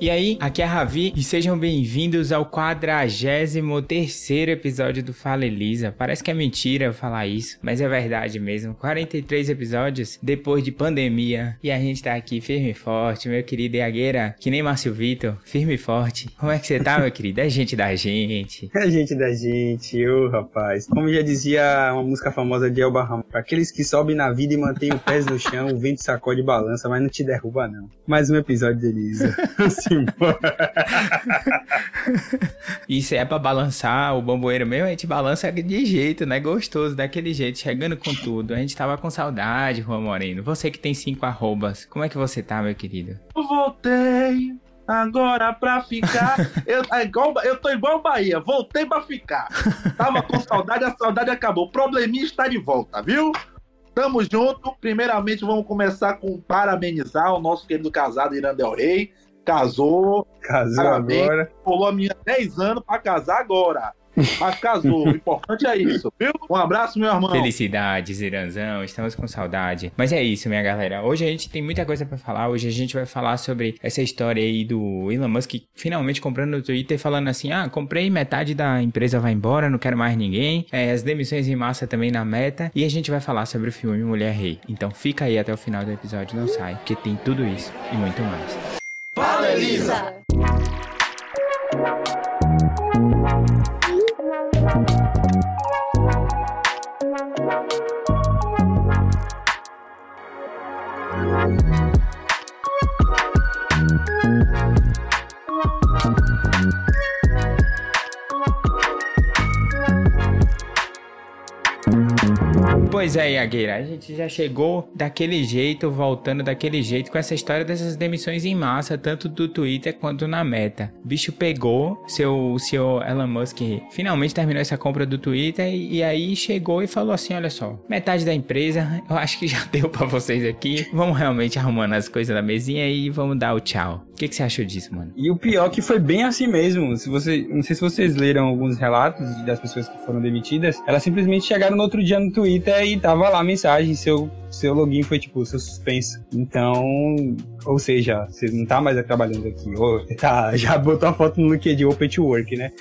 E aí, aqui é a Ravi e sejam bem-vindos ao 43 episódio do Fala Elisa. Parece que é mentira eu falar isso, mas é verdade mesmo. 43 episódios depois de pandemia e a gente tá aqui firme e forte, meu querido Iagueira, que nem Márcio Vitor, firme e forte. Como é que você tá, meu querido? É gente da gente. É gente da gente, ô oh, rapaz. Como já dizia uma música famosa de Elba Ramos, aqueles que sobem na vida e mantêm os pés no chão, o vento sacode e balança, mas não te derruba não. Mais um episódio de Elisa. Isso é pra balançar o bamboeiro mesmo, a gente balança de jeito, né? Gostoso, daquele jeito, chegando com tudo. A gente tava com saudade, Juan Moreno. Você que tem cinco arrobas, como é que você tá, meu querido? Eu voltei agora pra ficar. eu, é igual, eu tô igual Bahia, voltei pra ficar. Tava com saudade, a saudade acabou. O probleminha está de volta, viu? Tamo junto. Primeiramente, vamos começar com parabenizar o nosso querido casado Irã Del Rey casou. Casou parabéns, agora. Pulou a minha 10 anos pra casar agora. Mas casou, o importante é isso, viu? Um abraço, meu irmão. Felicidades, Iranzão, estamos com saudade. Mas é isso, minha galera. Hoje a gente tem muita coisa para falar. Hoje a gente vai falar sobre essa história aí do Elon Musk finalmente comprando no Twitter, falando assim: ah, comprei, metade da empresa vai embora, não quero mais ninguém. É, as demissões em massa também na meta. E a gente vai falar sobre o filme Mulher Rei. Então fica aí até o final do episódio, não sai, porque tem tudo isso e muito mais. Elisa! Pois é, Iagueira, a gente já chegou daquele jeito, voltando daquele jeito, com essa história dessas demissões em massa, tanto do Twitter quanto na meta. O bicho pegou, seu, seu Elon Musk finalmente terminou essa compra do Twitter e, e aí chegou e falou assim: olha só, metade da empresa, eu acho que já deu para vocês aqui. Vamos realmente arrumando as coisas na mesinha e vamos dar o tchau. Que, que você achou disso, mano? E o pior que foi bem assim mesmo. Se você, não sei se vocês leram alguns relatos das pessoas que foram demitidas, elas simplesmente chegaram no outro dia no Twitter e tava lá a mensagem, seu, seu login foi tipo, seu suspenso. Então, ou seja, você não tá mais trabalhando aqui, ou tá, já botou a foto no LinkedIn Open to Work, né?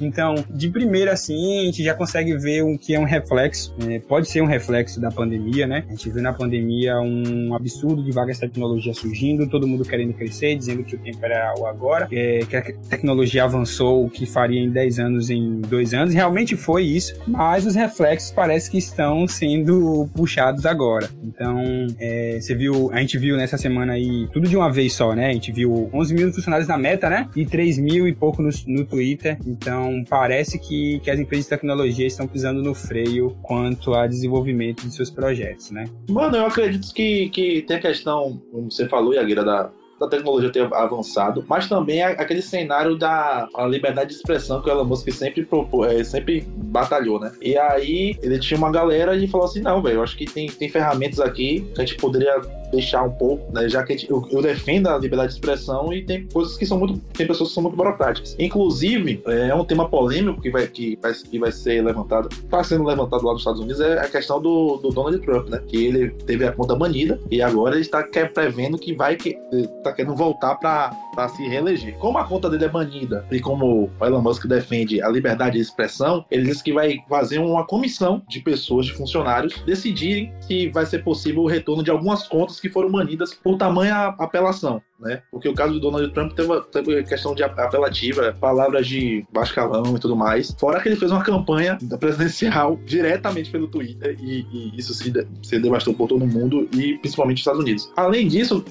Então, de primeira, assim, a gente já consegue ver o que é um reflexo, é, pode ser um reflexo da pandemia, né? A gente viu na pandemia um absurdo de vagas de tecnologia surgindo, todo mundo querendo crescer, dizendo que o tempo era o agora, é, que a tecnologia avançou o que faria em 10 anos em 2 anos, realmente foi isso, mas os reflexos parece que estão sendo puxados agora. Então, é, você viu, a gente viu nessa semana aí, tudo de uma vez só, né? A gente viu 11 mil funcionários na meta, né? E 3 mil e pouco no, no Twitter. Então, parece que, que as empresas de tecnologia estão pisando no freio quanto a desenvolvimento de seus projetos, né? Mano, eu acredito que, que tem a questão, como você falou, Yagueira, da, da tecnologia ter avançado, mas também aquele cenário da liberdade de expressão que o Elon Musk sempre, propô, é, sempre batalhou, né? E aí ele tinha uma galera e falou assim: não, velho, eu acho que tem, tem ferramentas aqui que a gente poderia deixar um pouco, né? Já que eu, eu, defendo a liberdade de expressão e tem coisas que são muito. Tem pessoas que são muito burocráticas. Inclusive, é um tema polêmico que vai, que vai, que vai ser levantado, está sendo levantado lá nos Estados Unidos, é a questão do, do Donald Trump, né? Que ele teve a conta banida e agora ele está prevendo que vai que tá querendo voltar para se reeleger. Como a conta dele é banida e como o Elon Musk defende a liberdade de expressão, ele disse que vai fazer uma comissão de pessoas, de funcionários, decidirem se vai ser possível o retorno de algumas contas que foram banidas por tamanha apelação né? Porque o caso do Donald Trump teve, teve questão de apelativa, palavras de baixo calão e tudo mais. Fora que ele fez uma campanha presidencial diretamente pelo Twitter e, e isso se, se devastou por todo o mundo e principalmente nos Estados Unidos. Além disso,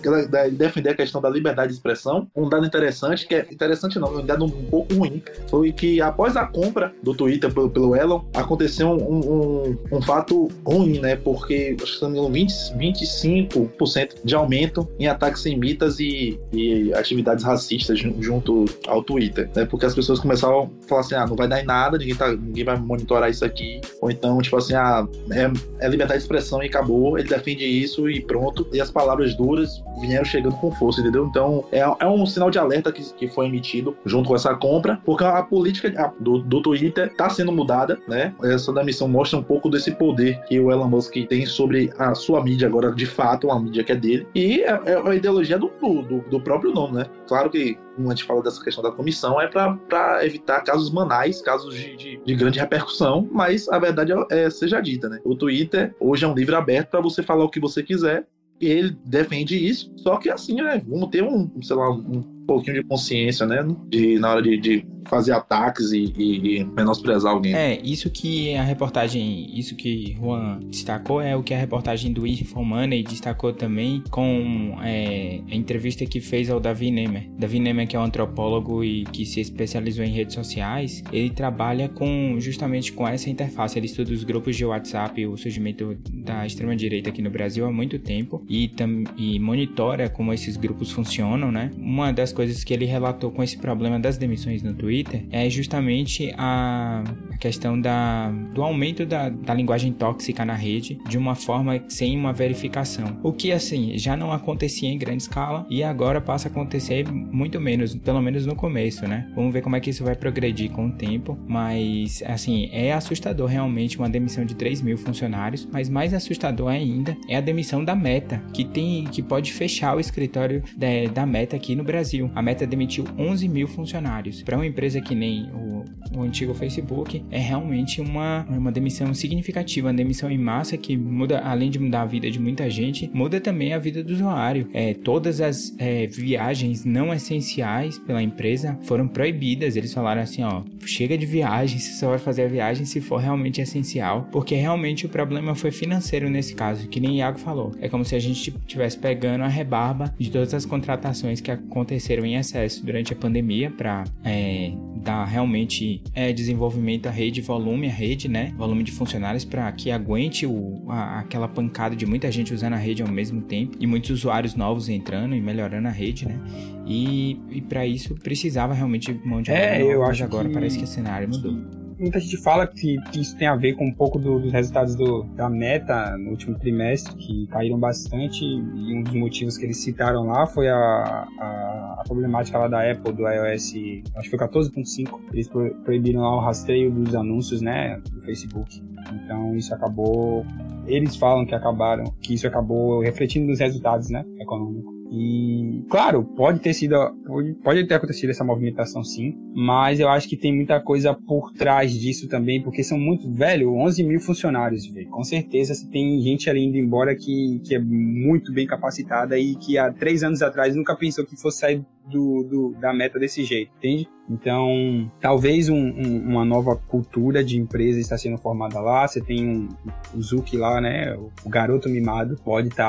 defender a questão da liberdade de expressão, um dado interessante, que é interessante não, um dado um pouco ruim, foi que após a compra do Twitter pelo, pelo Elon, aconteceu um, um, um fato ruim, né? Porque acho que 20, 25% de aumento em ataques semitas e e, atividades racistas junto ao Twitter, né? Porque as pessoas começavam a falar assim, ah, não vai dar em nada, ninguém, tá, ninguém vai monitorar isso aqui, ou então, tipo assim, ah, é, é liberdade de expressão e acabou, ele defende isso e pronto, e as palavras duras vieram chegando com força, entendeu? Então, é, é um sinal de alerta que, que foi emitido junto com essa compra, porque a política do, do Twitter está sendo mudada, né? Essa da missão mostra um pouco desse poder que o Elon Musk tem sobre a sua mídia agora, de fato, uma mídia que é dele, e é, é a ideologia do, do do, do, próprio nome, né? Claro que, como a gente fala dessa questão da comissão, é para evitar casos manais, casos de, de, de, grande repercussão, mas a verdade é, é, seja dita, né? O Twitter hoje é um livro aberto para você falar o que você quiser, e ele defende isso, só que assim, né? Vamos ter um, sei lá, um pouquinho de consciência, né? De, na hora de, de fazer ataques e, e, e, menosprezar alguém. É, isso que a reportagem, isso que Juan destacou é o que a reportagem do Money destacou também com é, a entrevista que fez ao Davi Nemer. Davi Nemer, que é um antropólogo e que se especializou em redes sociais, ele trabalha com justamente com essa interface. Ele estuda os grupos de WhatsApp, o surgimento da extrema-direita aqui no Brasil há muito tempo e, e monitora como esses grupos funcionam, né? Uma das coisas que ele relatou com esse problema das demissões no Twitter é justamente a questão da, do aumento da, da linguagem tóxica na rede de uma forma sem uma verificação. O que, assim, já não acontecia em grande escala e agora passa a acontecer muito menos, pelo menos no começo, né? Vamos ver como é que isso vai progredir com o tempo, mas, assim, é assustador realmente uma demissão de 3 mil funcionários, mas mais assustador ainda é a demissão da Meta, que tem que pode fechar o escritório da, da Meta aqui no Brasil. A Meta demitiu 11 mil funcionários. Para uma empresa que nem o, o, antigo Facebook, é realmente uma, uma demissão significativa, uma demissão em massa que muda, além de mudar a vida de muita gente, muda também a vida do usuário. É, todas as é, viagens não essenciais pela empresa foram proibidas. Eles falaram assim: ó, chega de viagem, você só vai fazer a viagem se for realmente essencial, porque realmente o problema foi financeiro nesse caso, que nem Iago falou. É como se a gente estivesse pegando a rebarba de todas as contratações que aconteceram aconteceram em excesso durante a pandemia para é, dar realmente é, desenvolvimento à rede, volume à rede, né? Volume de funcionários para que aguente o, a, aquela pancada de muita gente usando a rede ao mesmo tempo e muitos usuários novos entrando e melhorando a rede, né? E, e para isso precisava realmente de mão de obra. É, eu acho agora que... parece que o cenário mudou muita gente fala que, que, isso tem a ver com um pouco do, dos resultados do, da meta no último trimestre, que caíram bastante, e um dos motivos que eles citaram lá foi a, a, a problemática lá da Apple, do iOS, acho que foi 14.5, eles proibiram lá o rastreio dos anúncios, né, do Facebook. Então isso acabou, eles falam que acabaram, que isso acabou refletindo nos resultados, né, econômicos. E, claro, pode ter sido, pode, pode ter acontecido essa movimentação sim, mas eu acho que tem muita coisa por trás disso também, porque são muito, velho, 11 mil funcionários, velho. Com certeza tem gente ali indo embora que, que é muito bem capacitada e que há três anos atrás nunca pensou que fosse sair do, do, da meta desse jeito, entende? Então, talvez um, um, uma nova cultura de empresa está sendo formada lá. Você tem um, o Zuki lá, né? O garoto mimado pode estar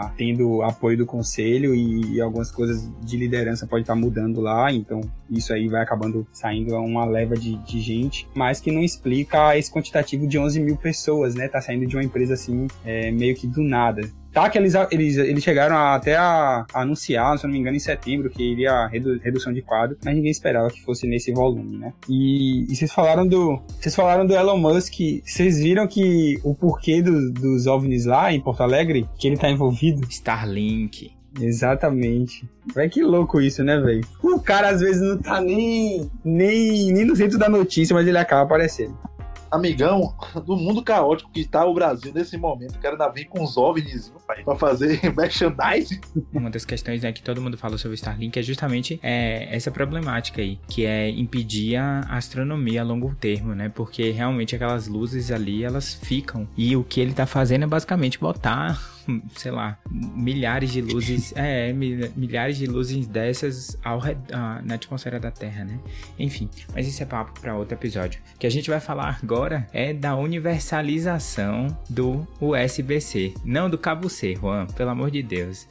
tá tendo apoio do conselho e, e, algumas coisas de liderança pode estar tá mudando lá. Então, isso aí vai acabando saindo uma leva de, de gente, mas que não explica esse quantitativo de 11 mil pessoas, né? Tá saindo de uma empresa assim, é, meio que do nada. Tá que eles, eles, eles chegaram até a, a, anunciar, se não me engano, em setembro, que iria redu, redução de quadro, mas ninguém esperava que fosse nesse volume, né? E, e vocês falaram do. Vocês falaram do Elon Musk. Vocês viram que o porquê do, dos OVNIs lá em Porto Alegre, que ele tá envolvido? Starlink. Exatamente. Vai que louco isso, né, velho? O cara às vezes não tá nem, nem, nem no centro da notícia, mas ele acaba aparecendo amigão, do mundo caótico que está o Brasil nesse momento, o cara ainda vem com os OVNIs para fazer merchandising. Uma das questões né, que todo mundo fala sobre o Starlink é justamente é, essa problemática aí, que é impedir a astronomia a longo termo, né? Porque realmente aquelas luzes ali, elas ficam. E o que ele está fazendo é basicamente botar sei lá, milhares de luzes, é, milhares de luzes dessas ao, na atmosfera da Terra, né? Enfim, mas isso é papo para outro episódio. O que a gente vai falar agora é da universalização do USB-C, não do cabo C, Juan, pelo amor de Deus.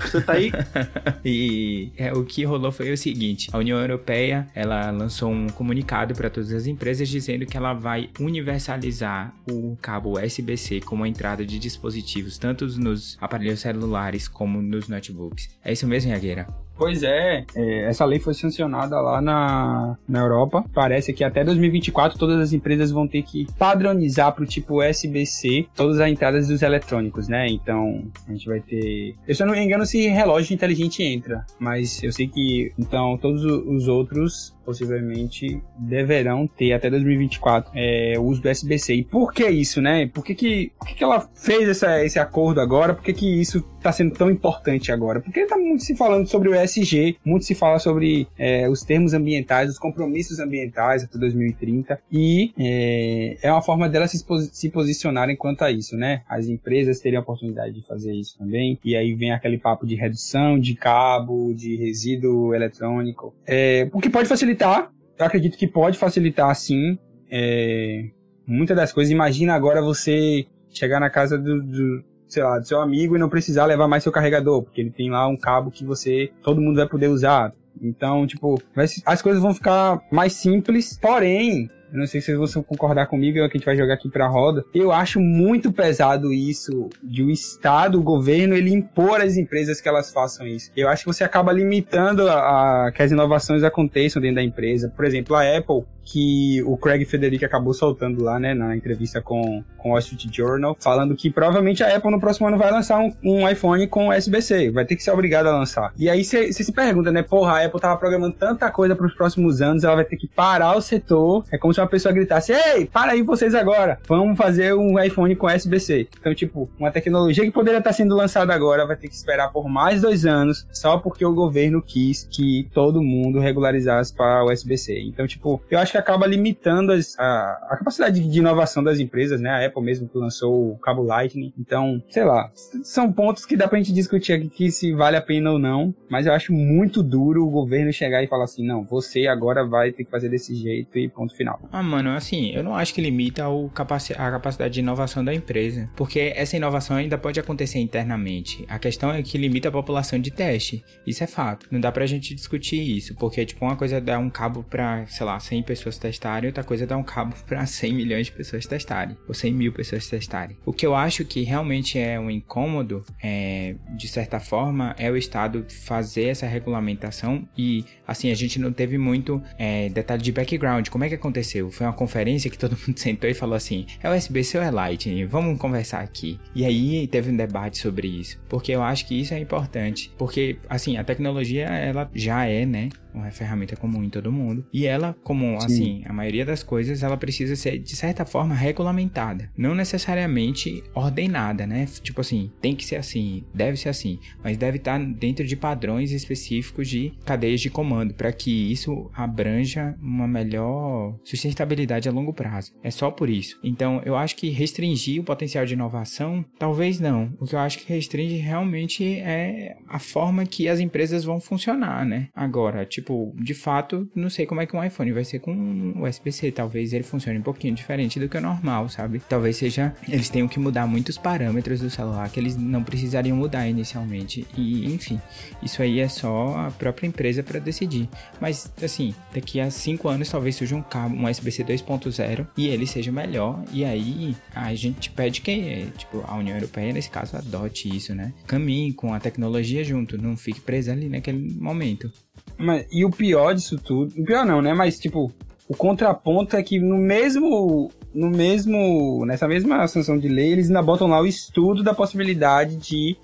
Você tá aí? e é, o que rolou foi o seguinte: a União Europeia ela lançou um comunicado para todas as empresas dizendo que ela vai universalizar o cabo USB-C como entrada de dispositivos, tanto nos aparelhos celulares como nos notebooks. É isso mesmo, Yagueira? Pois é, é, essa lei foi sancionada lá na, na Europa. Parece que até 2024 todas as empresas vão ter que padronizar para o tipo SBC todas as entradas dos eletrônicos, né? Então a gente vai ter. Eu só não me engano se relógio inteligente entra, mas eu sei que então todos os outros possivelmente deverão ter até 2024 é, o uso do SBC. E por que isso, né? Por que, que, por que, que ela fez essa, esse acordo agora? Por que, que isso está sendo tão importante agora? Porque está muito se falando sobre o ESG, muito se fala sobre é, os termos ambientais, os compromissos ambientais até 2030, e é, é uma forma delas se, se posicionarem quanto a isso, né? As empresas teriam a oportunidade de fazer isso também, e aí vem aquele papo de redução de cabo, de resíduo eletrônico, é, o que pode facilitar, eu acredito que pode facilitar sim, é, muitas das coisas. Imagina agora você chegar na casa do, do, sei lá, do seu amigo e não precisar levar mais seu carregador, porque ele tem lá um cabo que você, todo mundo vai poder usar. Então, tipo, as coisas vão ficar mais simples, porém, eu não sei se vocês vão concordar comigo, é que a gente vai jogar aqui pra roda. Eu acho muito pesado isso de o Estado, o governo, ele impor às empresas que elas façam isso. Eu acho que você acaba limitando a, a que as inovações aconteçam dentro da empresa. Por exemplo, a Apple, que o Craig Federici acabou soltando lá, né, na entrevista com, com o Wall Street Journal, falando que provavelmente a Apple no próximo ano vai lançar um, um iPhone com USB-C, vai ter que ser obrigada a lançar. E aí você se pergunta, né, porra, a Apple tava programando tanta coisa para os próximos anos, ela vai ter que parar o setor, é como se uma pessoa gritasse, ei, para aí vocês agora, vamos fazer um iPhone com USB-C. Então, tipo, uma tecnologia que poderia estar sendo lançada agora vai ter que esperar por mais dois anos, só porque o governo quis que todo mundo regularizasse para USB-C. Então, tipo, eu acho que acaba limitando as, a, a, capacidade de inovação das empresas, né? A Apple mesmo que lançou o cabo Lightning. Então, sei lá, são pontos que dá pra gente discutir aqui que se vale a pena ou não, mas eu acho muito duro o governo chegar e falar assim, não, você agora vai ter que fazer desse jeito e ponto final. Ah, mano, assim, eu não acho que limita o capaci a capacidade de inovação da empresa, porque essa inovação ainda pode acontecer internamente. A questão é que limita a população de teste. Isso é fato. Não dá pra gente discutir isso, porque, tipo, uma coisa é dar um cabo pra, sei lá, 100 pessoas pessoas testarem, outra coisa é dar um cabo para 100 milhões de pessoas testarem, ou 100 mil pessoas testarem. O que eu acho que realmente é um incômodo, é, de certa forma, é o Estado fazer essa regulamentação e, assim, a gente não teve muito é, detalhe de background. Como é que aconteceu? Foi uma conferência que todo mundo sentou e falou assim: é USB-C ou é Lightning? Vamos conversar aqui. E aí teve um debate sobre isso, porque eu acho que isso é importante, porque, assim, a tecnologia, ela já é, né, uma ferramenta comum em todo mundo. E ela, como Sim. Assim, a maioria das coisas, ela precisa ser de certa forma regulamentada, não necessariamente ordenada, né? Tipo assim, tem que ser assim, deve ser assim, mas deve estar dentro de padrões específicos de cadeias de comando para que isso abranja uma melhor sustentabilidade a longo prazo. É só por isso. Então, eu acho que restringir o potencial de inovação, talvez não. O que eu acho que restringe realmente é a forma que as empresas vão funcionar, né? Agora, tipo, de fato, não sei como é que um iPhone vai ser com USB-C. Talvez ele funcione um pouquinho diferente do que o normal, sabe? Talvez seja. Eles tenham que mudar muitos parâmetros do celular que eles não precisariam mudar inicialmente. E, enfim, isso aí é só a própria empresa para decidir. Mas, assim, daqui a 5 anos talvez surja um cabo, um USB-C 2.0 e ele seja melhor. E aí a gente pede que, tipo, a União Europeia, nesse caso, adote isso, né? Caminhe com a tecnologia junto, não fique preso ali naquele momento. Mas, e o pior disso tudo, o pior não, né? Mas, tipo, o contraponto é que no mesmo, no mesmo, nessa mesma sanção de lei, eles ainda botam lá o estudo da possibilidade de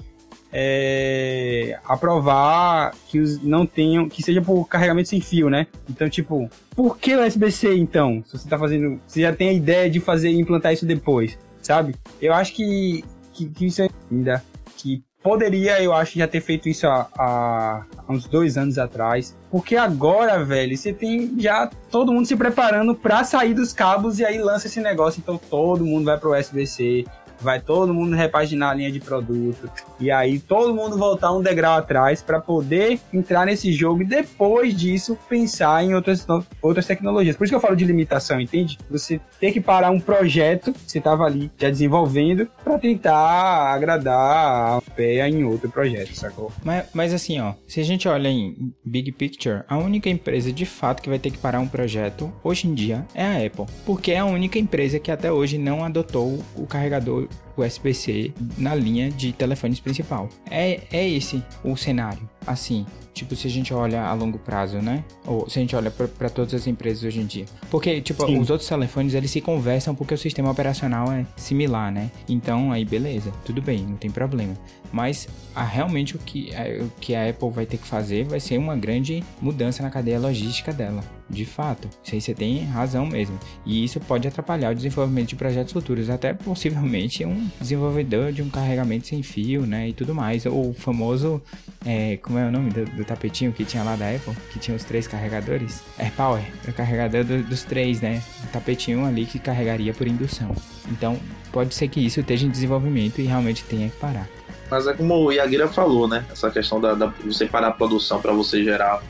é, aprovar que os não tenham, que seja por carregamento sem fio, né? Então, tipo, por que o USB-C então? Se você tá fazendo, você já tem a ideia de fazer implantar isso depois, sabe? Eu acho que, que, que isso ainda que Poderia, eu acho, já ter feito isso há, há, uns dois anos atrás. Porque agora, velho, você tem já todo mundo se preparando para sair dos cabos e aí lança esse negócio. Então todo mundo vai pro USB-C vai todo mundo repaginar a linha de produto e aí todo mundo voltar um degrau atrás para poder entrar nesse jogo e depois disso pensar em outras, outras tecnologias. Por isso que eu falo de limitação, entende? Você tem que parar um projeto que você estava ali já desenvolvendo para tentar agradar a pé em outro projeto, sacou? Mas, mas assim, ó, se a gente olha em big picture, a única empresa de fato que vai ter que parar um projeto hoje em dia é a Apple, porque é a única empresa que até hoje não adotou o carregador USB-C na linha de telefones principal. É, é esse o cenário. Assim, tipo, se a gente olha a longo prazo, né? Ou se a gente olha para todas as empresas hoje em dia. Porque, tipo, Sim. os outros telefones, eles se conversam porque o sistema operacional é similar, né? Então, aí, beleza, tudo bem, não tem problema. Mas, a, realmente, o que, a, o que a Apple vai ter que fazer vai ser uma grande mudança na cadeia logística dela. De fato, isso aí você tem razão mesmo. E isso pode atrapalhar o desenvolvimento de projetos futuros, até possivelmente um desenvolvedor de um carregamento sem fio, né? E tudo mais. Ou o famoso, é, como é o nome do, do, tapetinho que tinha lá da Apple? Que tinha os três carregadores? AirPower, o carregador do, dos três, né? O tapetinho ali que carregaria por indução. Então, pode ser que isso esteja em desenvolvimento e realmente tenha que parar. Mas é como o Yagira falou, né? Essa questão da, da você parar a produção para você gerar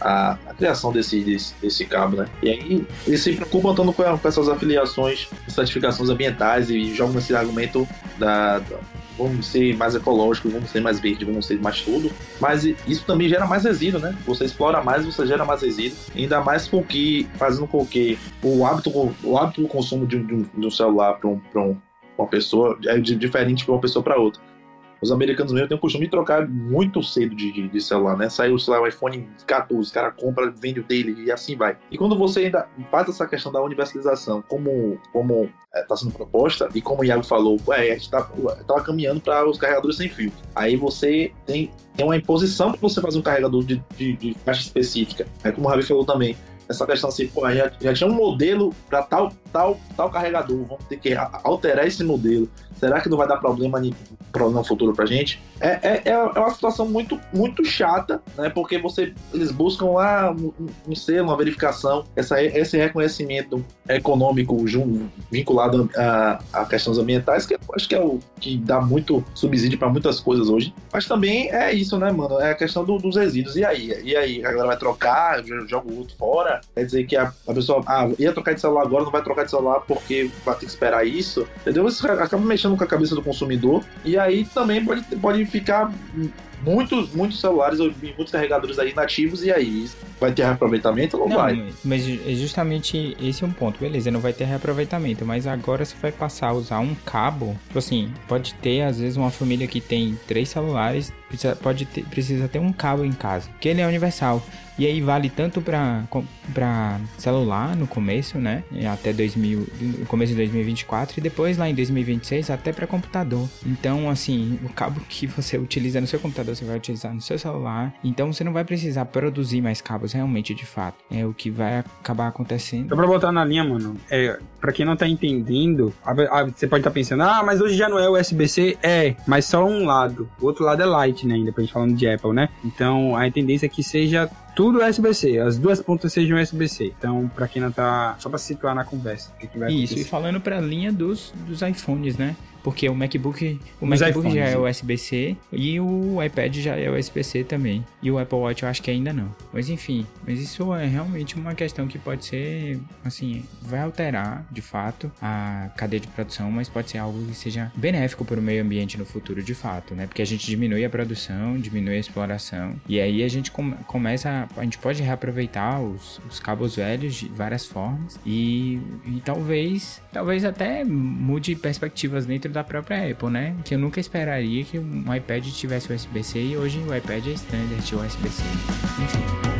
a, a, criação desse, desse, desse, cabo, né? E aí eles se preocupam tanto com, com essas afiliações, certificações ambientais e jogam esse argumento da, da vamos ser mais ecológicos, vamos ser mais verdes, vamos ser mais tudo. Mas isso também gera mais resíduo, né? Você explora mais, você gera mais resíduo. Ainda mais com que, fazendo com que o hábito, o hábito do consumo de, de, de um celular para um, um, uma pessoa é diferente de uma pessoa para outra. Os americanos mesmo têm o costume de trocar muito cedo de, de, de celular, né? Saiu, sei lá, o iPhone 14, o cara compra, vende o dele e assim vai. E quando você ainda faz essa questão da universalização, como como está sendo proposta, e como o Iago falou, ué, a gente estava caminhando para os carregadores sem fio. Aí você tem, tem uma imposição para você fazer um carregador de, de, de faixa específica. É como o Ravi falou também, essa questão assim, pô, já, já tinha um modelo para tal, tal, tal carregador, vamos ter que alterar esse modelo. Será que não vai dar problema no futuro pra gente? É, é, é uma situação muito, muito chata, né? Porque você, eles buscam lá um, um selo, uma verificação, essa, esse reconhecimento econômico vinculado a, a questões ambientais, que eu acho que é o que dá muito subsídio para muitas coisas hoje. Mas também é isso, né, mano? É a questão do, dos resíduos. E aí? E aí? Agora vai trocar, joga o outro fora? Quer dizer que a, a pessoa, ah, ia trocar de celular agora, não vai trocar de celular porque vai ter que esperar isso, entendeu? Isso acaba mexendo com a cabeça do consumidor. E aí também pode, pode ficar muitos, muitos celulares ou muitos carregadores aí nativos, e aí vai ter reaproveitamento ou não, não vai? Mas é justamente esse é um ponto, beleza, não vai ter reaproveitamento, mas agora você vai passar a usar um cabo, tipo assim, pode ter às vezes uma família que tem três celulares, precisa, pode ter, precisa ter um cabo em casa, que ele é universal. E aí vale tanto para celular no começo, né? Até 2000, no começo de 2024 e depois lá em 2026 até para computador. Então, assim, o cabo que você utiliza no seu computador você vai utilizar no seu celular. Então você não vai precisar produzir mais cabos realmente de fato. É o que vai acabar acontecendo. Só pra botar na linha, mano, é, pra quem não tá entendendo, a, a, você pode estar tá pensando, ah, mas hoje já não é USB-C? É, mas só um lado. O outro lado é Lightning ainda, pra gente falando de Apple, né? Então a tendência é que seja tudo USB-C, as duas pontas sejam USB-C. Então, para quem não tá, só para situar na conversa, o que, que vai Isso, acontecer. e falando para a linha dos, dos iPhones, né? Porque o MacBook, o MacBook iPhones, já é USB-C e o iPad já é USB-C também. E o Apple Watch eu acho que ainda não. Mas enfim, mas isso é realmente uma questão que pode ser, assim, vai alterar de fato a cadeia de produção, mas pode ser algo que seja benéfico para o meio ambiente no futuro de fato, né? Porque a gente diminui a produção, diminui a exploração e aí a gente com, começa, a gente pode reaproveitar os, os cabos velhos de várias formas e, e talvez, talvez até mude perspectivas dentro da própria Apple, né? Que eu nunca esperaria que um iPad tivesse USB-C e hoje o iPad é standard USB-C. Enfim.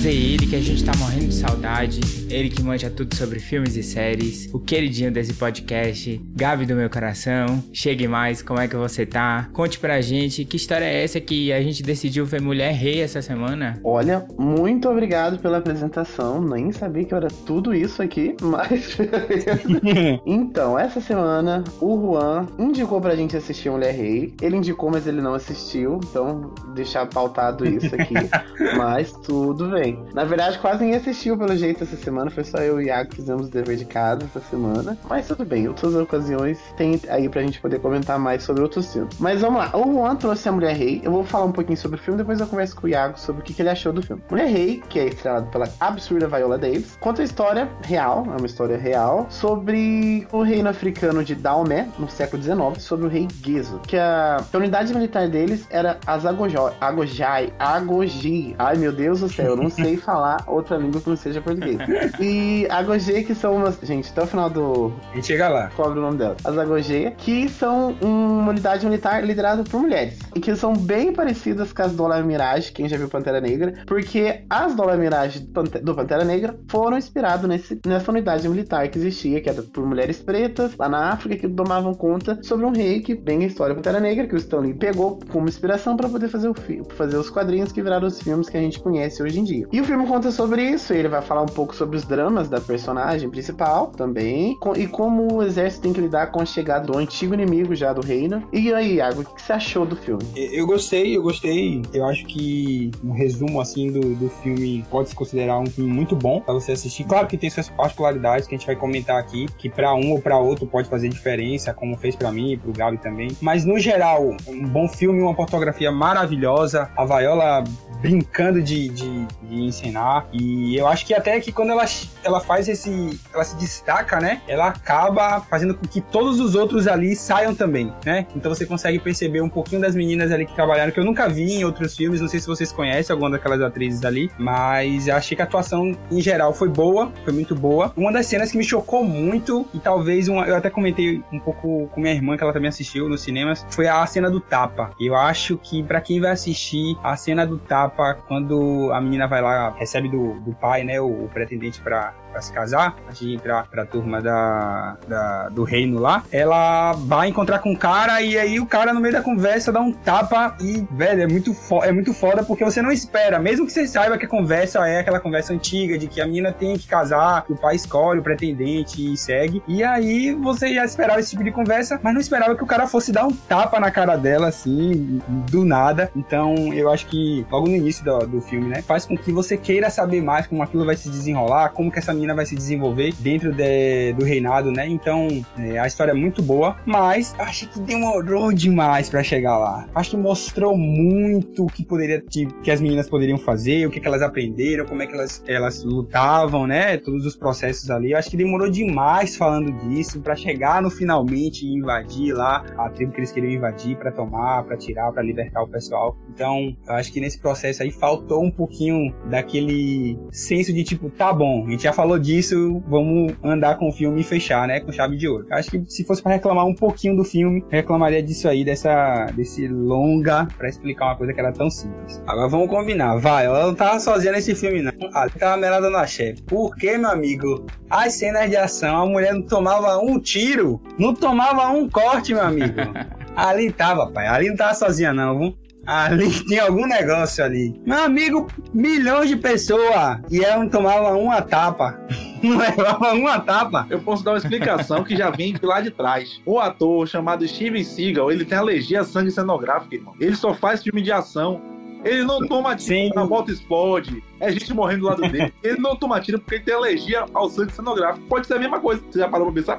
trazer ele, que a gente tá morrendo de saudade. Ele que manja tudo sobre filmes e séries. O queridinho desse podcast. Gabi do meu coração. Chegue mais, como é que você tá? Conte pra gente que história é essa que a gente decidiu ver Mulher Rei essa semana? Olha, muito obrigado pela apresentação. Nem sabia que era tudo isso aqui, mas. então, essa semana o Juan indicou pra gente assistir Mulher Rei. Ele indicou, mas ele não assistiu. Então, deixar pautado isso aqui. mas tudo bem. Na verdade, quase ninguém assistiu pelo jeito essa semana. Foi só eu e o Iago que fizemos o dever de casa essa semana. Mas tudo bem, outras ocasiões tem aí pra gente poder comentar mais sobre outros filmes. Mas vamos lá. O Juan trouxe a Mulher Rei. Eu vou falar um pouquinho sobre o filme, depois eu converso com o Iago sobre o que, que ele achou do filme. Mulher Rei, que é estrelado pela absurda Viola Davis, conta a história real, é uma história real, sobre o reino africano de Daomé, no século XIX, sobre o rei Gezo, que a, a unidade militar deles era as Agojai, Agojai, Agoji. Ai, meu Deus do céu, eu não sei falar outra língua que não seja português. E Agoji, que são umas... Gente, até o final do... A gente chega lá. Cobre o nome dela. As Agoji, que são uma unidade militar liderada por mulheres. E que são bem parecidas com as Dollar Mirage, quem já viu Pantera Negra, porque as Dollar Mirage do Pantera Negra foram inspiradas nesse, nessa unidade militar que existia, que era por mulheres pretas, lá na África, que tomavam conta sobre um rei que vem a história Pantera Negra, que o Stanley pegou como inspiração para poder fazer, o fazer os quadrinhos que viraram os filmes que a gente conhece hoje em dia. E o filme conta sobre isso, ele vai falar um pouco sobre os dramas da personagem principal também, e como o exército tem que lidar com a chegada do antigo inimigo já do reino. E aí, Iago, o que você achou do filme? Eu gostei, eu gostei. Eu acho que um resumo assim do, do filme pode se considerar um filme muito bom para você assistir. Claro que tem suas particularidades que a gente vai comentar aqui, que para um ou para outro pode fazer diferença, como fez para mim e pro Gabi também. Mas no geral, um bom filme, uma fotografia maravilhosa, a Viola brincando de, de, de, ensinar. E eu acho que até que quando ela, ela faz esse. Ela se destaca, né? Ela acaba fazendo com que todos os outros ali saiam também, né? Então você consegue perceber um pouquinho das meninas ali que trabalharam, que eu nunca vi em outros filmes. Não sei se vocês conhecem alguma daquelas atrizes ali, mas achei que a atuação em geral foi boa, foi muito boa. Uma das cenas que me chocou muito, e talvez uma, eu até comentei um pouco com minha irmã, que ela também assistiu nos cinemas, foi a cena do tapa. Eu acho que para quem vai assistir, a cena do tapa quando a menina vai lá, recebe do, do pai, né, o, o pretendente para para se casar, antes de entrar pra turma da, da, do reino lá, ela vai encontrar com o cara e aí o cara no meio da conversa dá um tapa e, velho, é muito, é muito foda porque você não espera, mesmo que você saiba que a conversa é aquela conversa antiga de que a menina tem que casar, que o pai escolhe o pretendente e segue, e aí você já esperava esse tipo de conversa, mas não esperava que o cara fosse dar um tapa na cara dela, assim, do nada. Então, eu acho que logo no início do, do filme, né, faz com que você queira saber mais como aquilo vai se desenrolar, como que essa menina vai se desenvolver dentro de, do reinado, né? Então, é, a história é muito boa, mas acho que demorou demais para chegar lá. Acho que mostrou muito o que poderia que, que as meninas poderiam fazer, o que, que elas aprenderam, como é que elas, elas lutavam, né? Todos os processos ali. Acho que demorou demais falando disso para chegar no finalmente e invadir lá a tribo que eles queriam invadir para tomar, para tirar, para libertar o pessoal. Então, eu acho que nesse processo aí faltou um pouquinho daquele senso de tipo, tá bom, a gente já falou falou disso, vamos andar com o filme e fechar, né? Com chave de ouro. Acho que se fosse para reclamar um pouquinho do filme, reclamaria disso aí, dessa, desse longa, para explicar uma coisa que era tão simples. Agora vamos combinar, vai, ela não tava sozinha nesse filme, não. Ali tava melada na chefe. Por que, meu amigo? As cenas de ação, a mulher não tomava um tiro, não tomava um corte, meu amigo. Ali tava, pai. Ali não tava sozinha, não, viu? Ali tinha algum negócio ali. Meu amigo, milhões de pessoas e ela não tomava uma tapa. Não levava uma tapa. Eu posso dar uma explicação que já vem de lá de trás. O ator chamado Steven Seagal, ele tem alergia a sangue cenográfico, irmão. Ele só faz filme de ação. Ele não toma tiro, na volta explode. É gente morrendo do lado dele. Ele não toma tiro porque ele tem alergia ao sangue cenográfico. Pode ser a mesma coisa. Você já parou pra pensar?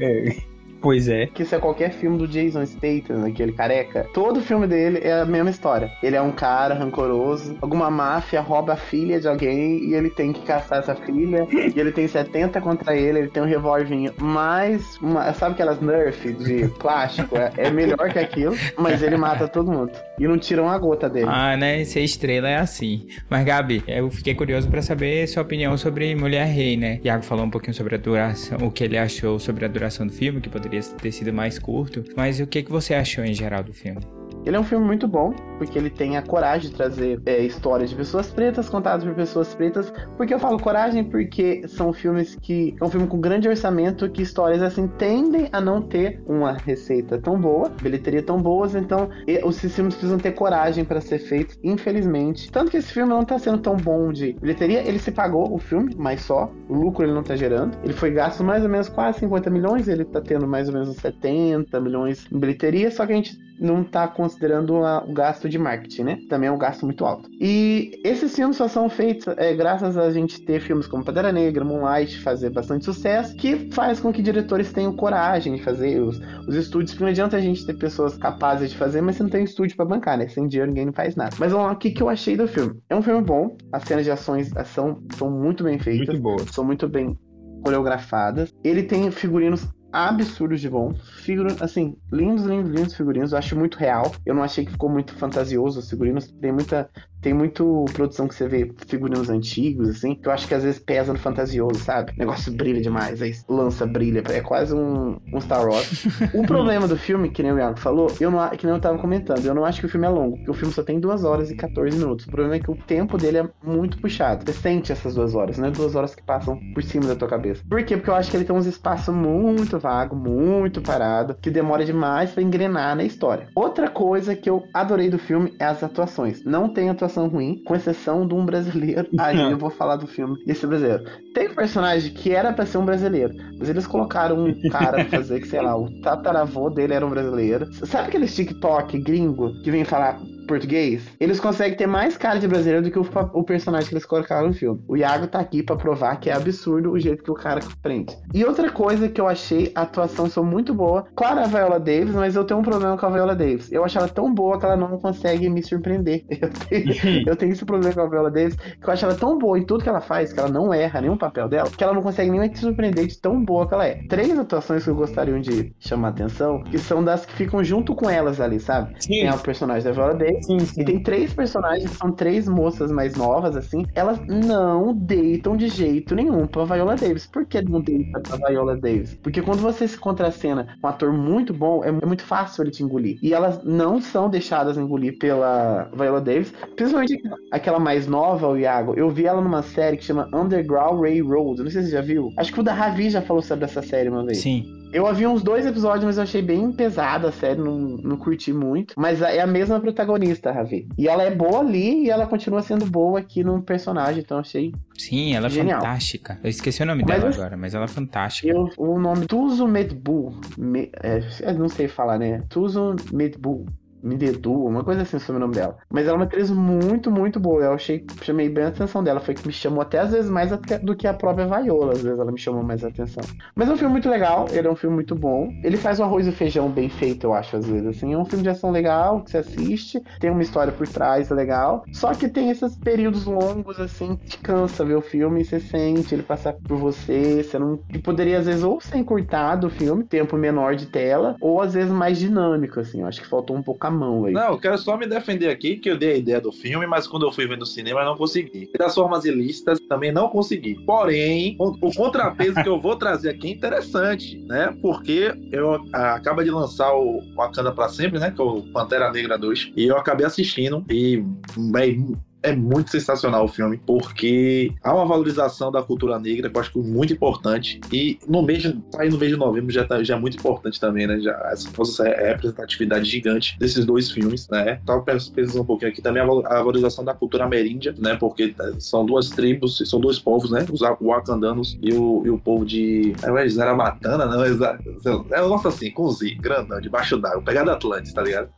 É. Pois é. Que isso é qualquer filme do Jason Statham, aquele careca. Todo filme dele é a mesma história. Ele é um cara rancoroso, alguma máfia rouba a filha de alguém e ele tem que caçar essa filha. e ele tem 70 contra ele, ele tem um revolvinho mais. Uma, sabe aquelas Nerf de plástico? É, é, melhor que aquilo, mas ele mata todo mundo. E não tira uma gota dele. Ah, né? Ser estrela é assim. Mas, Gabi, eu fiquei curioso para saber sua opinião sobre Mulher Rei, né? Iago falou um pouquinho sobre a duração, o que ele achou sobre a duração do filme, que poderia poderia ter sido mais curto. Mas o que, que você achou em geral do filme? Ele é um filme muito bom, porque ele tem a coragem de trazer é, histórias de pessoas pretas contadas por pessoas pretas. Porque eu falo coragem porque são filmes que. É um filme com grande orçamento que histórias assim tendem a não ter uma receita tão boa, bilheteria tão boas, então os filmes precisam ter coragem para ser feitos, infelizmente. Tanto que esse filme não tá sendo tão bom de bilheteria, ele se pagou o filme, mas só. O lucro ele não tá gerando. Ele foi gasto mais ou menos quase 50 milhões, ele tá tendo mais ou menos uns 70 milhões em bilheteria, só que a gente não tá considerando a, o gasto de marketing, né? Também é um gasto muito alto. E esses filmes só são feitos é, graças a gente ter filmes como Pantera Negra, Moonlight, fazer bastante sucesso, que faz com que diretores tenham coragem de fazer os, os estúdios, porque não adianta a gente ter pessoas capazes de fazer, mas você não tem estúdio para bancar, né? Sem dinheiro ninguém não faz nada. Mas vamos lá, o que, que eu achei do filme? É um filme bom, as cenas de ações ação são muito bem feitas, Muito boa. são muito bem coreografadas. Ele tem figurinos absurdos de bom. Figura, assim, lindos, lindos, lindos figurinos. Eu acho muito real. Eu não achei que ficou muito fantasioso os figurinos. Tem muita. Tem muito produção que você vê figurinos antigos, assim, que eu acho que às vezes pesa no fantasioso, sabe? O negócio brilha demais, aí lança, brilha. É quase um, um Star Wars. o problema do filme, que nem o Iago falou, eu não, que nem eu tava comentando, eu não acho que o filme é longo, porque o filme só tem 2 horas e 14 minutos. O problema é que o tempo dele é muito puxado. Você sente essas duas horas, não é duas horas que passam por cima da tua cabeça. Por quê? Porque eu acho que ele tem uns espaços muito vago, muito parado, que demora demais pra engrenar na história. Outra coisa que eu adorei do filme é as atuações. Não tem atuação ruim, com exceção de um brasileiro. Aí eu vou falar do filme desse brasileiro. Tem um personagem que era pra ser um brasileiro, mas eles colocaram um cara pra fazer que, sei lá, o tataravô dele era um brasileiro. Sabe aqueles TikTok gringo que vem falar português, eles conseguem ter mais cara de brasileiro do que o, o personagem que eles colocaram no filme. O Iago tá aqui pra provar que é absurdo o jeito que o cara prende. E outra coisa que eu achei, a atuação são muito boa. Claro, a Viola Davis, mas eu tenho um problema com a Viola Davis. Eu acho ela tão boa que ela não consegue me surpreender. Eu tenho, eu tenho esse problema com a Viola Davis, que eu acho ela tão boa em tudo que ela faz, que ela não erra nenhum papel dela, que ela não consegue nem me surpreender de tão boa que ela é. Três atuações que eu gostaria de chamar a atenção, que são das que ficam junto com elas ali, sabe? Sim. Tem a personagem da Viola Davis, Sim, sim. e tem três personagens, são três moças mais novas, assim. Elas não deitam de jeito nenhum pra Viola Davis. Por que não deita pra Viola Davis? Porque quando você se contracena com um ator muito bom, é é muito fácil ele te engolir. E elas não são deixadas engolir pela Viola Davis. Principalmente aquela mais nova, o Iago. Eu vi ela numa série que chama Underground Railroad. Não sei se você já viu. Acho que o da Ravi já falou sobre essa série uma vez. Sim. Eu ouvi uns dois episódios, mas eu achei bem pesada a série, não, não curti muito. Mas é a mesma protagonista, Ravi. E ela é boa ali e ela continua sendo boa aqui no personagem, então achei. Sim, ela é Genial. fantástica. Eu esqueci o nome Mas dela eu- agora, mas ela é fantástica. Eu, o nome Tuzo Medbu. Me, é, eu não sei falar, né? Tuzo Medbu. Midedu, uma coisa assim sobre o nome dela. Mas ela é uma atriz muito, muito boa. Eu achei, chamei bem a atenção dela. Foi que me chamou até às vezes mais do que a própria Viola. Às vezes ela me chamou mais a atenção. Mas é um filme muito legal, ele é um filme muito bom. Ele faz o arroz e o feijão bem feito, eu acho, às vezes. Assim, é um filme de ação legal, que você assiste, tem uma história por trás, é legal. Só que tem esses períodos longos, assim, que te cansa ver o filme você sente ele passar por você. Você não. E poderia, às vezes, ou ser encurtado o filme, tempo menor de tela, ou às vezes mais dinâmico, assim. Eu acho que faltou um pouco a mão aí. Não, eu quero só me defender aqui, que eu dei a ideia do filme, mas quando eu fui ver no cinema eu não consegui. Das formas ilícitas também não consegui. Porém, o, o contrapeso que eu vou trazer aqui é interessante, né? Porque eu ah, acaba de lançar o Wakanda pra sempre, né? Que é o Pantera Negra 2. E eu acabei assistindo e bem, é muito sensacional o filme, porque há uma valorização da cultura negra que eu acho que é muito importante. E no mês de, aí no mês de novembro já, tá- já é muito importante também, né? Já, essa, essa representatividade gigante desses dois filmes, né? Tava pens- pensando um pouquinho aqui também a val- a valorização da cultura ameríndia, né? Porque eh, são duas tribos, são dois povos, né? Os wakandanos e o, e o povo de. É o Zaramatana, não? Exa- É um negócio assim, com Z, grandão, debaixo d'água, pegada Atlantis, tá ligado?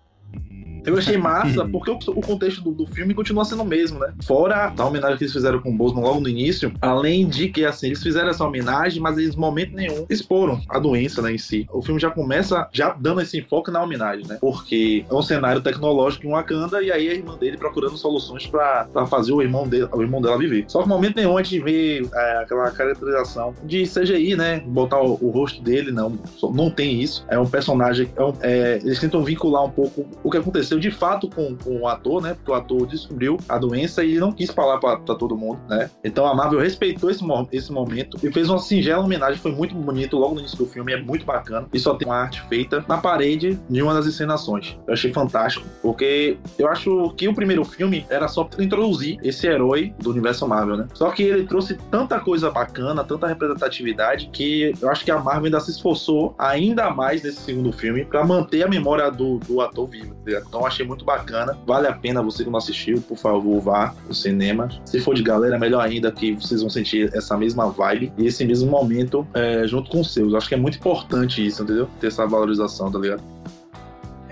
Eu achei massa, porque o, o contexto do, do filme continua sendo o mesmo, né? Fora a homenagem que eles fizeram com o Bosman logo no início, além de que, assim, eles fizeram essa homenagem, mas eles, em momento nenhum, exporam a doença, né, em si. O filme já começa já dando esse enfoque na homenagem, né? Porque é um cenário tecnológico em Wakanda, e aí a irmã dele procurando soluções pra, pra fazer o irmão, dele, o irmão dela viver. Só que em momento nenhum a gente vê é, aquela caracterização de CGI, né? Botar o, o rosto dele, não. Não tem isso. É um personagem. é um- é, eles tentam vincular um pouco o que aconteceu de fato com, com o ator, né? Porque o ator descobriu a doença e não quis falar pra, todo mundo, né? Então a Marvel respeitou esse, esse momento e fez uma singela homenagem. Foi muito bonito logo no início do filme, é muito bacana. E só tem uma arte feita na parede de uma das encenações. Eu achei fantástico, porque eu acho que o primeiro filme era só introduzir esse herói do universo Marvel, né? Só que ele trouxe tanta coisa bacana, tanta representatividade, que eu acho que a Marvel ainda se esforçou ainda mais nesse segundo filme pra manter a memória do, do ator vivo. Então eu achei muito bacana. Vale a pena você que não assistiu, por favor, vá no cinema. Se for de galera, melhor ainda que vocês vão sentir essa mesma vibe e esse mesmo momento é, junto com os seus. Eu acho que é muito importante isso, entendeu? Ter essa valorização, tá ligado?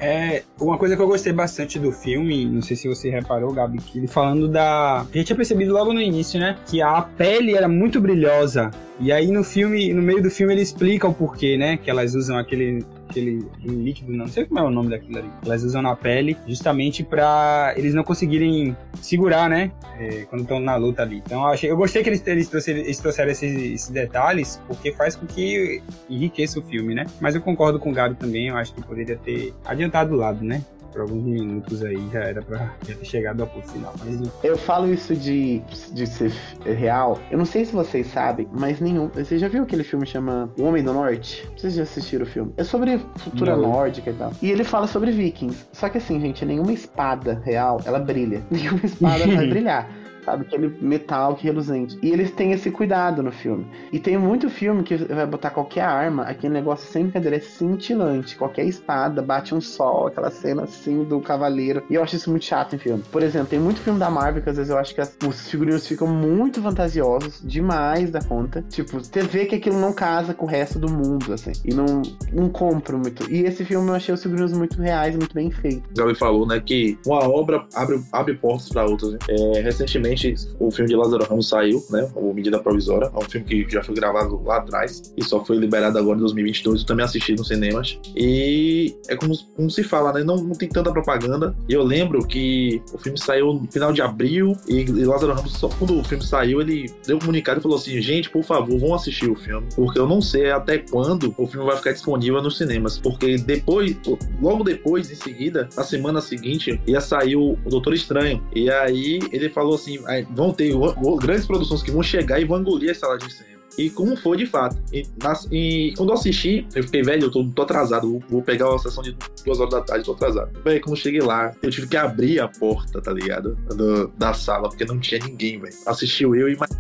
É, uma coisa que eu gostei bastante do filme, não sei se você reparou, Gabi, que ele falando da. A gente tinha percebido logo no início, né? Que a pele era muito brilhosa. E aí no filme, no meio do filme, ele explica o porquê, né? Que elas usam aquele aquele líquido, não sei como é o nome daquilo ali. Elas usam na pele justamente para eles não conseguirem segurar, né? É, quando estão na luta ali. Então eu, achei, eu gostei que eles, eles, trouxeram, eles trouxeram esses, esses, detalhes, porque faz com que enriqueça o filme, né? Mas eu concordo com o Gabi também, eu acho que poderia ter adiantado o lado, né? Por alguns minutos aí já era pra já ter chegado ao final. Mas... Eu falo isso de, de ser real. Eu não sei se vocês sabem, mas nenhum. Você já viu aquele filme chama O Homem do Norte? Vocês já assistiram o filme? É sobre cultura não. nórdica e tal. E ele fala sobre vikings. Só que assim, gente, nenhuma espada real, ela brilha. Nenhuma espada vai brilhar sabe? Aquele metal que reluzente. E eles têm esse cuidado no filme. E tem muito filme que vai botar qualquer arma, aquele negócio sem brincadeira é cintilante. Qualquer espada, bate um sol, aquela cena assim do cavaleiro. E eu acho isso muito chato em filme. Por exemplo, tem muito filme da Marvel que às vezes eu acho que as, os figurinos ficam muito fantasiosos, demais da conta. Tipo, você vê que aquilo não casa com o resto do mundo, assim. E não, não compro muito. E esse filme eu achei os figurinos muito reais, muito bem feitos. Gabi falou, né, que uma obra abre, abre portas para outras. Né? É, recentemente recentemente o filme de Lázaro Ramos saiu, né? O Medida Provisória. É um filme que já foi gravado lá atrás e só foi liberado agora em 2022. Eu também assisti nos cinemas. E é como, como se fala, né? Não, não tem tanta propaganda. E eu lembro que o filme saiu no final de abril e, e Lázaro Ramos, só quando o filme saiu, ele deu um comunicado e falou assim: gente, por favor, vão assistir o filme. Porque eu não sei até quando o filme vai ficar disponível nos cinemas. Porque depois, logo depois, em seguida, na semana seguinte, ia sair o Doutor Estranho. E aí ele falou assim: vão ter grandes produções que vão chegar e vão engolir as salas de cinema. E como foi de fato. E, nas, e, quando eu assisti, eu fiquei, velho, eu tô, tô atrasado. Vou, vou, pegar uma sessão de duas horas da tarde, tô atrasado. Velho, quando eu cheguei lá, eu tive que abrir a porta, tá ligado? Do, da sala, porque não tinha ninguém, velho. Assistiu eu e mais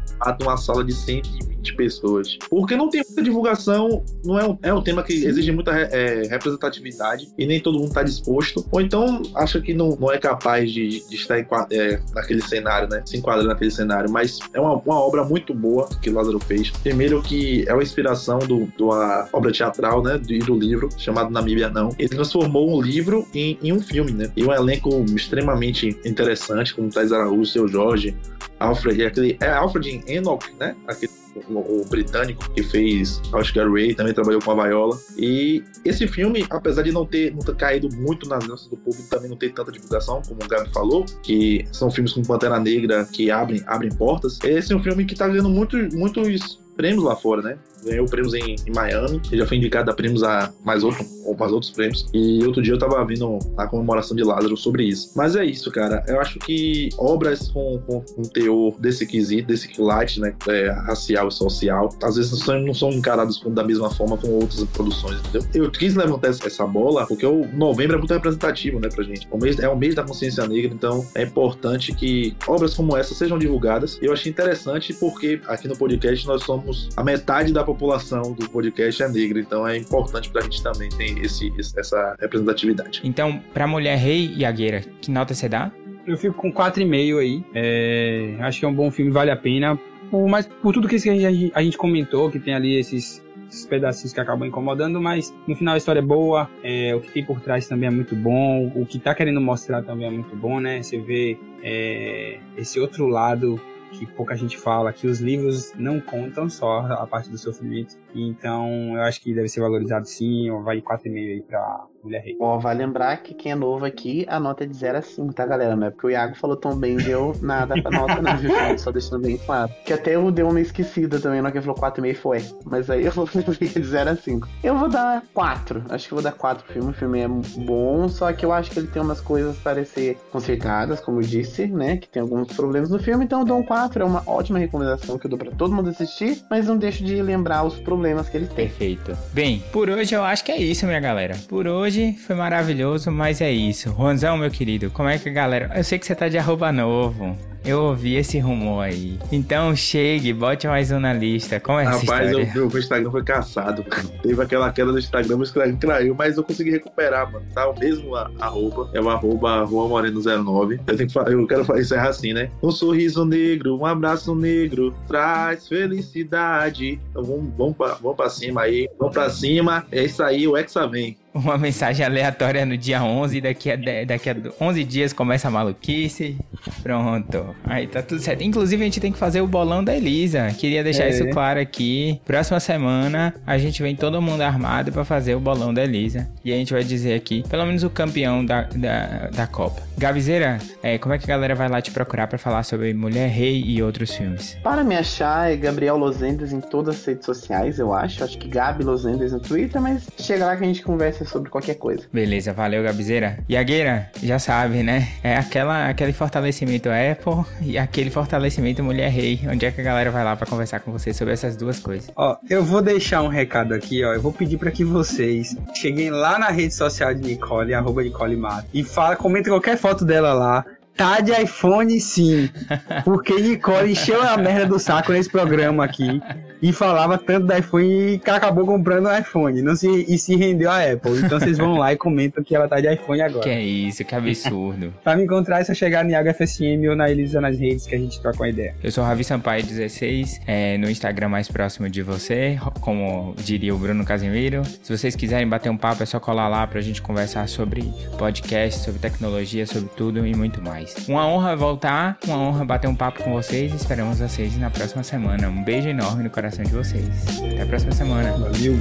uma sala de 120 pessoas. Porque não tem muita divulgação, não é um, é um tema que Sim. exige muita é, representatividade e nem todo mundo tá disposto. Ou então acha que não, não é capaz de, de estar em, é, naquele cenário, né? Se enquadrar naquele cenário. Mas é uma, uma obra muito boa que Lázaro fez. Primeiro que é uma inspiração do, do uma obra teatral, né? Do, do livro, chamado Namíbia Não. Ele transformou um livro em, em, um filme, né? E um elenco extremamente interessante, como Thais Araújo, Seu Jorge, Alfred, aquele, é Alfred Enoch, né? Aquele o, o, britânico que fez Oscar Ray, também trabalhou com a Viola. E esse filme, apesar de não ter, não ter caído muito nas lanças do público, também não ter tanta divulgação, como o Gabi falou, que são filmes com Pantera Negra que abrem, abrem portas. Esse é um filme que tá ganhando muito, muitos prêmios lá fora, né? Ganhou prêmios em, em Miami, já foi indicado a prêmios a mais, outro, ou mais outros prêmios. E outro dia eu tava vendo a comemoração de Lázaro sobre isso. Mas é isso, cara. Eu acho que obras com, com um teor desse quesito, desse quilate, né? É, racial e social, às vezes não são, não são encarados da mesma forma com outras produções, entendeu? Eu quis levantar essa bola porque o novembro é muito representativo, né, pra gente. O mês, é o mês da consciência negra, então é importante que obras como essa sejam divulgadas. Eu achei interessante porque aqui no podcast nós somos a metade da população do podcast é negra, então é importante pra gente também ter esse, essa representatividade. Então, pra Mulher Rei e Agueira, que nota você dá? Eu fico com 4,5 aí. É, acho que é um bom filme, vale a pena. Por, mas por tudo que a gente, a gente comentou, que tem ali esses, esses pedacinhos que acabam incomodando, mas no final a história é boa, é, o que tem por trás também é muito bom, o que tá querendo mostrar também é muito bom, né? Você vê é, esse outro lado que pouca gente fala, que os livros não contam só a parte do sofrimento. Então, eu acho que deve ser valorizado sim, ou vai 4,5 aí pra Mulher Rei. Ó, vai lembrar que quem é novo aqui, a nota é de 0 a 5, tá, galera? Não é porque o Iago falou tão bem, deu nada pra nota, não, viu? Só deixando bem claro. Que até eu dei uma esquecida também, não que ele falou 4,5 foi. Mas aí eu vou de 0 a 5. Eu vou dar 4. Acho que eu vou dar 4 pro filme. O filme é bom, só que eu acho que ele tem umas coisas para ser consertadas, como eu disse, né? Que tem alguns problemas no filme, então eu dou um 4. É uma ótima recomendação que eu dou pra todo mundo assistir, mas não deixo de lembrar os problemas que ele tem. Perfeito. Bem, por hoje eu acho que é isso, minha galera. Por hoje hoje foi maravilhoso, mas é isso. Juanzão, meu querido, como é que a galera. Eu sei que você tá de arroba novo. Eu ouvi esse rumor aí. Então chegue, bote mais um na lista. Como é essa Rapaz, história? eu, meu Instagram foi caçado. Teve aquela queda do Instagram, meu Instagram caiu, mas eu consegui recuperar, mano. Tá o mesmo a- arroba. É o arroba Rua Moreno09. Eu, tenho que, fa- eu quero encerrar assim, né? Um sorriso negro, um abraço negro, traz felicidade. Então vamos, vamos, pra, vamos pra cima aí. Vamos pra cima. É isso aí, o Hexa vem. Uma mensagem aleatória no dia 11, daqui a, de- daqui a 11 dias começa a maluquice. Pronto. Aí tá tudo certo. Inclusive, a gente tem que fazer o bolão da Elisa. Queria deixar É. isso claro aqui. Próxima semana, a gente vem todo mundo armado pra fazer o bolão da Elisa. E a gente vai dizer aqui, pelo menos o campeão da, da, da Copa. Gavizeira, é, como é que a galera vai lá te procurar pra falar sobre Mulher Rei e outros filmes? Para me achar, é Gabriel Lozendes em todas as redes sociais, eu acho. Acho que Gabi Lozendes no Twitter, mas chega lá que a gente conversa sobre qualquer coisa. Beleza, valeu, Gabizeira. Iagueira, já sabe, né? É aquela, aquele fortalecimento Apple e aquele fortalecimento Mulher Rei. Onde é que a galera vai lá pra conversar com você sobre essas duas coisas? Ó, eu vou deixar um recado aqui, ó. Eu vou pedir pra que vocês cheguem lá na rede social de Nicole, arroba Nicole Mato, e fala, comenta qualquer foto dela lá. Tá de iPhone sim. Porque Nicole encheu a merda do saco nesse programa aqui. E falava tanto do iPhone e acabou comprando o iPhone. Não se, e se rendeu a Apple. Então vocês vão lá e comentam que ela tá de iPhone agora. Que é isso, que absurdo. Pra me encontrar é só chegar no Iago FSM ou na Elisa nas redes que a gente troca uma ideia. Eu sou Ravi Sampaio 16, é, no Instagram mais próximo de você, como diria o Bruno Casemiro. Se vocês quiserem bater um papo, é só colar lá pra gente conversar sobre podcast, sobre tecnologia, sobre tudo e muito mais. Uma honra voltar, uma honra bater um papo com vocês. Esperamos vocês na próxima semana. Um beijo enorme no coração de vocês. Até a próxima semana. Valeu!